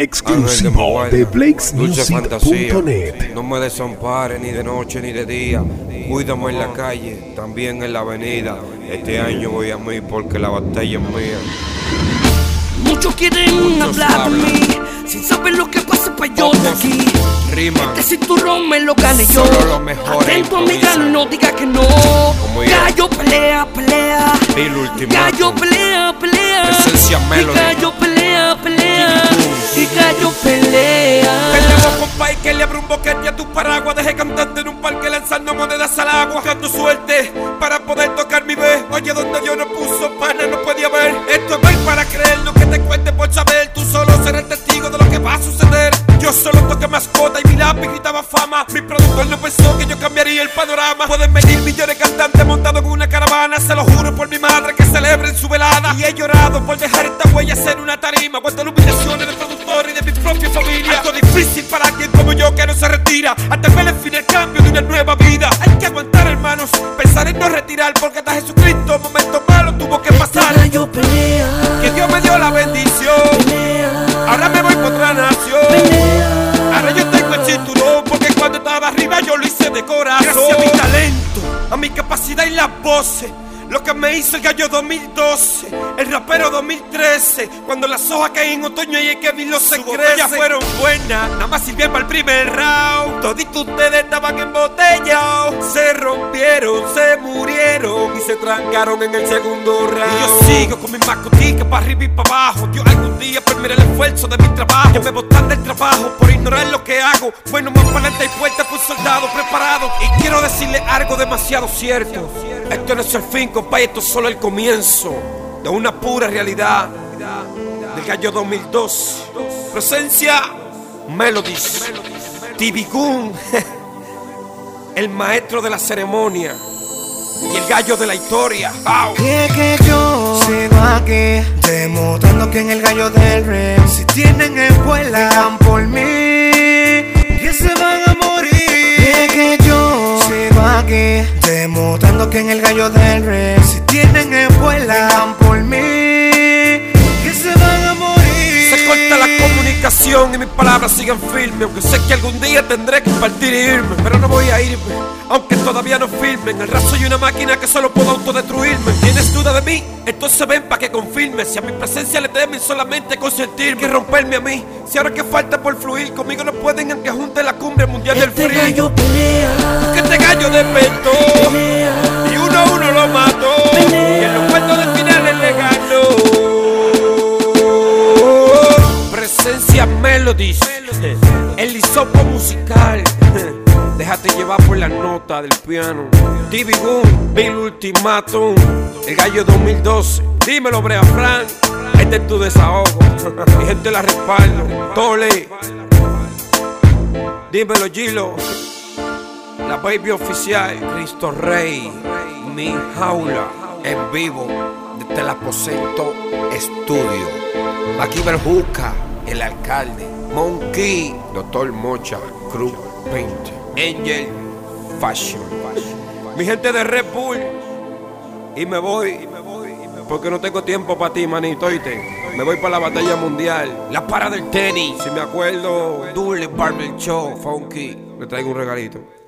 exclusivo de BlakesMusic.net. No me desampare ni de noche ni de día. Cuídame en la calle, también en la avenida. Este año voy a mí porque la batalla es mía. Muchos quieren hablar de mí sin saber lo que pasa para yo de aquí. Rima. Este cinturón me lo gané yo. Solo lo mejor Atento a mi improvisa. gano y no diga que no. Gallo pelea, pelea. Ultimatum. Gallo pelea, pelea. Presencia Y Melody. Boquete a tu paraguas. Dejé cantante en un parque lanzando monedas al agua. Buscando suerte para poder tocar mi vez. Oye, donde yo no puso pana, no podía ver. Esto es ver para creer lo que te cuente por saber. Tú solo serás testigo de lo que va a suceder. Yo solo toqué mascota y mi lápiz gritaba fama. Mi productor no pensó que yo cambiaría el panorama. Pueden venir millones de cantantes montados en una caravana. Se lo juro por mi madre que celebren su velada. Y he llorado por dejar esta huella en una tarima. Cuántas retira. Hasta ver el fin el cambio de una nueva vida. Hay que aguantar, hermanos. Pensar en no retirar porque hasta Jesucristo, momentos malos tuvo que pasar. Gallo pelea. Que Dios me dio la bendición. Pelea. Ahora me voy por otra nación. Pelea. Ahora yo tengo el cinturón porque cuando estaba arriba yo lo hice de corazón. Gracias a mi talento, a mi capacidad y las voces. Lo que me hizo el gallo 2012, el rapero 2013. Cuando las hojas caen en otoño y el que los se Ya fueron buenas, nada más sirvieron para el primer round. Toditos ustedes estaban embotellados. Se rompieron, se murieron y se trancaron en el segundo round. Y yo sigo con mi mascotica para arriba y para abajo. Yo algún día perderé el esfuerzo de mi trabajo. Que me botan del trabajo por ignorar lo que hago. Bueno, más para hay puertas por un soldado preparado. Y quiero decirle algo demasiado cierto. Esto no es el fin, compadre, esto es solo el comienzo de una pura realidad del gallo 2002. Presencia, Melodies, Goon, el maestro de la ceremonia y el gallo de la historia. Y es que yo sigo aquí Demostrando que en el gallo del rey Si tienen escuela Vengan por mí Que se van a morir es que yo sigo aquí Demostrando que en el gallo del rey Si tienen escuela palabras siguen firmes. Aunque sé que algún día tendré que partir e irme, pero no voy a irme. Aunque todavía no firmen. El rap soy una máquina que solo puedo autodestruirme. ¿Tienes duda de mí? Entonces ven pa' que confirme. Si a mi presencia le temen solamente consentirme. Que romperme a mí. Si ahora que falta por fluir, conmigo no pueden aunque junte la cumbre mundial del Este frío. gallo pelea. Que este gallo despertó. Pelea. Hisopo musical. Déjate llevar por la nota del piano. TV Boom, Bill Ultimatum. El gallo 2012. Dímelo, Brea Frank. Este es tu desahogo. Mi gente la respaldo. Tole. Dímelo, Gilo. La baby oficial, Cristo Rey, mi jaula en vivo desde el aposento estudio. Aquí Juca, el alcalde, Monkey, Doctor Mocha, Cruz 20, Angel Fashion. Mi gente de Red Bull, y me voy, porque no tengo tiempo para ti, manito, oíste. Me voy para la batalla mundial, la para del tenis. Si me acuerdo, Dule Barber Show, Funky. Le traigo un regalito.